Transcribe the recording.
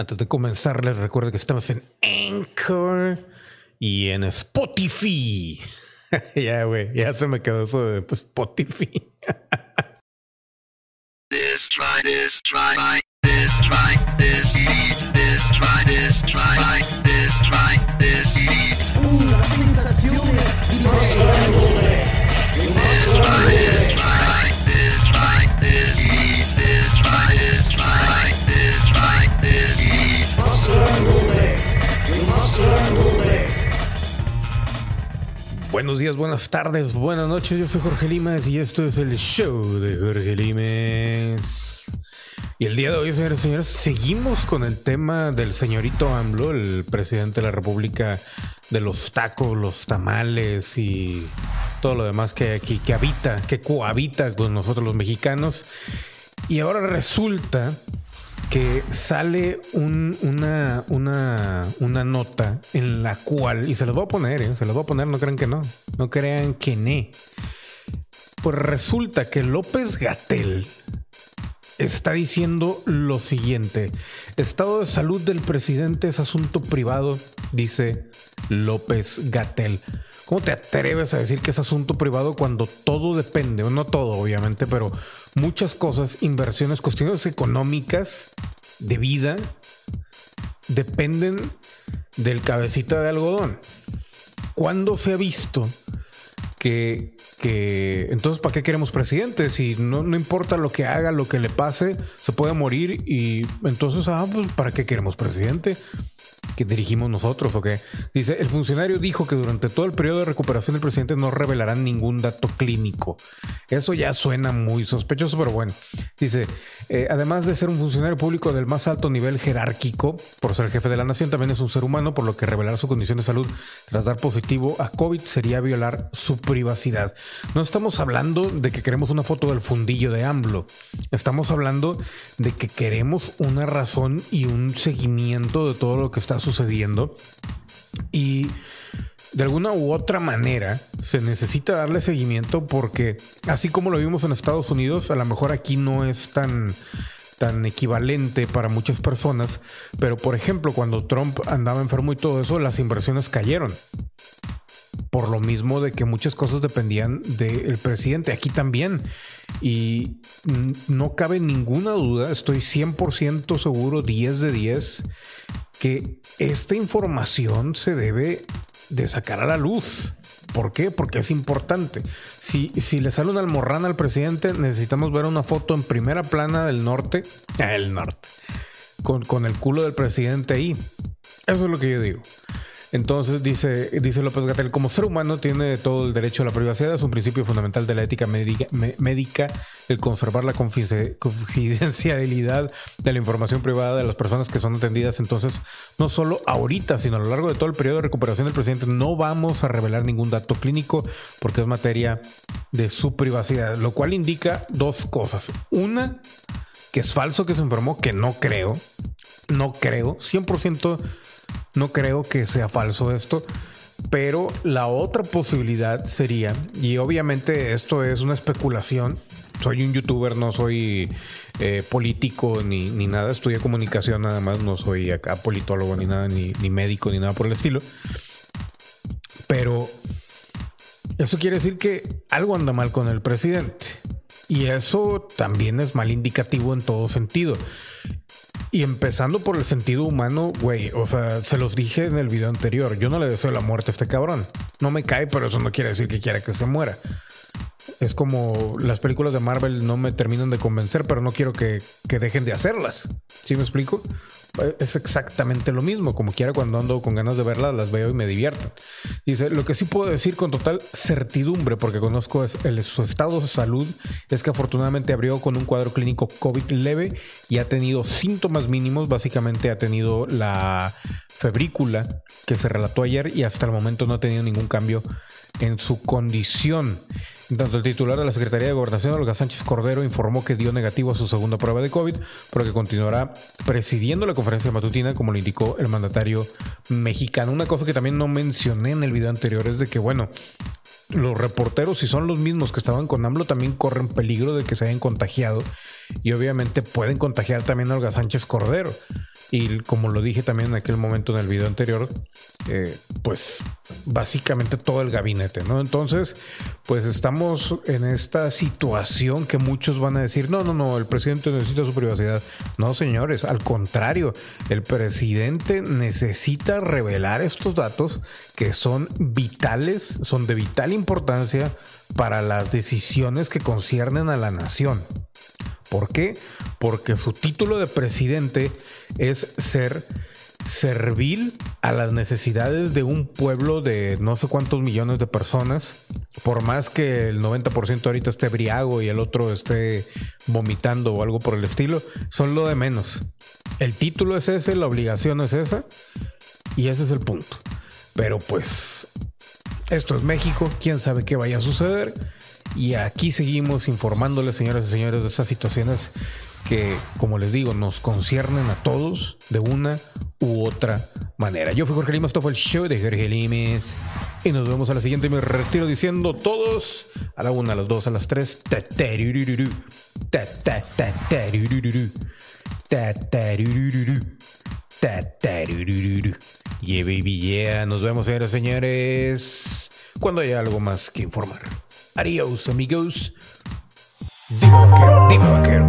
Antes de comenzar, les recuerdo que estamos en Anchor y en Spotify. ya, güey, ya se me quedó eso de pues, Spotify. this try, this try, this Buenos días, buenas tardes, buenas noches. Yo soy Jorge Limas y esto es el show de Jorge Limas. Y el día de hoy, señores y señores, seguimos con el tema del señorito AMLO, el presidente de la República de los tacos, los tamales y todo lo demás que aquí que habita, que cohabita con nosotros los mexicanos. Y ahora resulta que sale una, una, una, nota en la cual, y se los voy a poner, ¿eh? se los voy a poner, no crean que no, no crean que ne. Pues resulta que López Gatel está diciendo lo siguiente. Estado de salud del presidente es asunto privado, dice López Gatel. ¿Cómo te atreves a decir que es asunto privado cuando todo depende, no todo obviamente, pero muchas cosas, inversiones, cuestiones económicas, de vida, dependen del cabecita de algodón? ¿Cuándo se ha visto que, que entonces ¿para qué queremos presidente? Si no, no, importa lo que haga, lo que le pase, se puede morir y entonces, ah, pues ¿para qué queremos presidente? Que dirigimos nosotros o qué. Dice, el funcionario dijo que durante todo el periodo de recuperación del presidente no revelarán ningún dato clínico. Eso ya suena muy sospechoso, pero bueno. Dice, eh, además de ser un funcionario público del más alto nivel jerárquico, por ser jefe de la nación, también es un ser humano, por lo que revelar su condición de salud tras dar positivo a COVID sería violar su privacidad. No estamos hablando de que queremos una foto del fundillo de AMLO. Estamos hablando de que queremos una razón y un seguimiento de todo lo que está sucediendo y de alguna u otra manera se necesita darle seguimiento porque así como lo vimos en Estados Unidos, a lo mejor aquí no es tan tan equivalente para muchas personas, pero por ejemplo, cuando Trump andaba enfermo y todo eso, las inversiones cayeron. Por lo mismo de que muchas cosas dependían del presidente, aquí también. Y no cabe ninguna duda, estoy 100% seguro, 10 de 10, que esta información se debe de sacar a la luz. ¿Por qué? Porque es importante. Si, si le sale una almorrana al presidente, necesitamos ver una foto en primera plana del norte, el norte, con, con el culo del presidente ahí. Eso es lo que yo digo. Entonces dice, dice López Gatel, como ser humano tiene todo el derecho a la privacidad, es un principio fundamental de la ética médica, el conservar la confidencialidad de la información privada de las personas que son atendidas. Entonces, no solo ahorita, sino a lo largo de todo el periodo de recuperación del presidente, no vamos a revelar ningún dato clínico porque es materia de su privacidad, lo cual indica dos cosas. Una, que es falso que se enfermó, que no creo, no creo, 100% no creo que sea falso esto. Pero la otra posibilidad sería, y obviamente esto es una especulación, soy un youtuber, no soy eh, político ni, ni, nada, estudié comunicación nada más, no soy acá politólogo ni nada, ni, ni médico ni nada por el estilo. Pero eso quiere decir que algo anda mal con el presidente. Y eso también es mal indicativo en todo sentido. Y empezando por el sentido humano, güey, o sea, se los dije en el video anterior, yo no le deseo la muerte a este cabrón. No me cae, pero eso no quiere decir que quiera que se muera. Es como las películas de Marvel no me terminan de convencer, pero no quiero que, que dejen de hacerlas. ¿Sí me explico? es exactamente lo mismo. Como quiera, cuando ando con ganas de verlas, las veo y me divierto. Dice: Lo que sí puedo decir con total certidumbre, porque conozco su estado de salud, es que afortunadamente abrió con un cuadro clínico COVID leve y ha tenido síntomas mínimos. Básicamente ha tenido la febrícula que se relató ayer y hasta el momento no ha tenido ningún cambio en su condición. Tanto el titular de la Secretaría de Gobernación, Olga Sánchez Cordero, informó que dio negativo a su segunda prueba de COVID, pero que continuará presidiendo la conferencia matutina, como lo indicó el mandatario mexicano. Una cosa que también no mencioné en el video anterior es de que, bueno, los reporteros, si son los mismos que estaban con AMLO, también corren peligro de que se hayan contagiado y obviamente pueden contagiar también a Olga Sánchez Cordero. Y como lo dije también en aquel momento en el video anterior, eh, pues básicamente todo el gabinete, ¿no? Entonces, pues estamos en esta situación que muchos van a decir, no, no, no, el presidente necesita su privacidad. No, señores, al contrario, el presidente necesita revelar estos datos que son vitales, son de vital importancia para las decisiones que conciernen a la nación. ¿Por qué? Porque su título de presidente es ser servil a las necesidades de un pueblo de no sé cuántos millones de personas, por más que el 90% ahorita esté briago y el otro esté vomitando o algo por el estilo, son lo de menos. El título es ese, la obligación es esa, y ese es el punto. Pero pues, esto es México, quién sabe qué vaya a suceder. Y aquí seguimos informándoles, señoras y señores, de esas situaciones que, como les digo, nos conciernen a todos de una u otra manera. Yo fui Jorge Limas, esto fue el show de Jorge Limes. Y nos vemos a la siguiente. Me retiro diciendo todos a la una, a las dos, a las tres. Yeah, baby, yeah. Nos vemos, señores, señores. Cuando haya algo más que informar. Adiós, amigos. Dime vaquero, dime vaquero.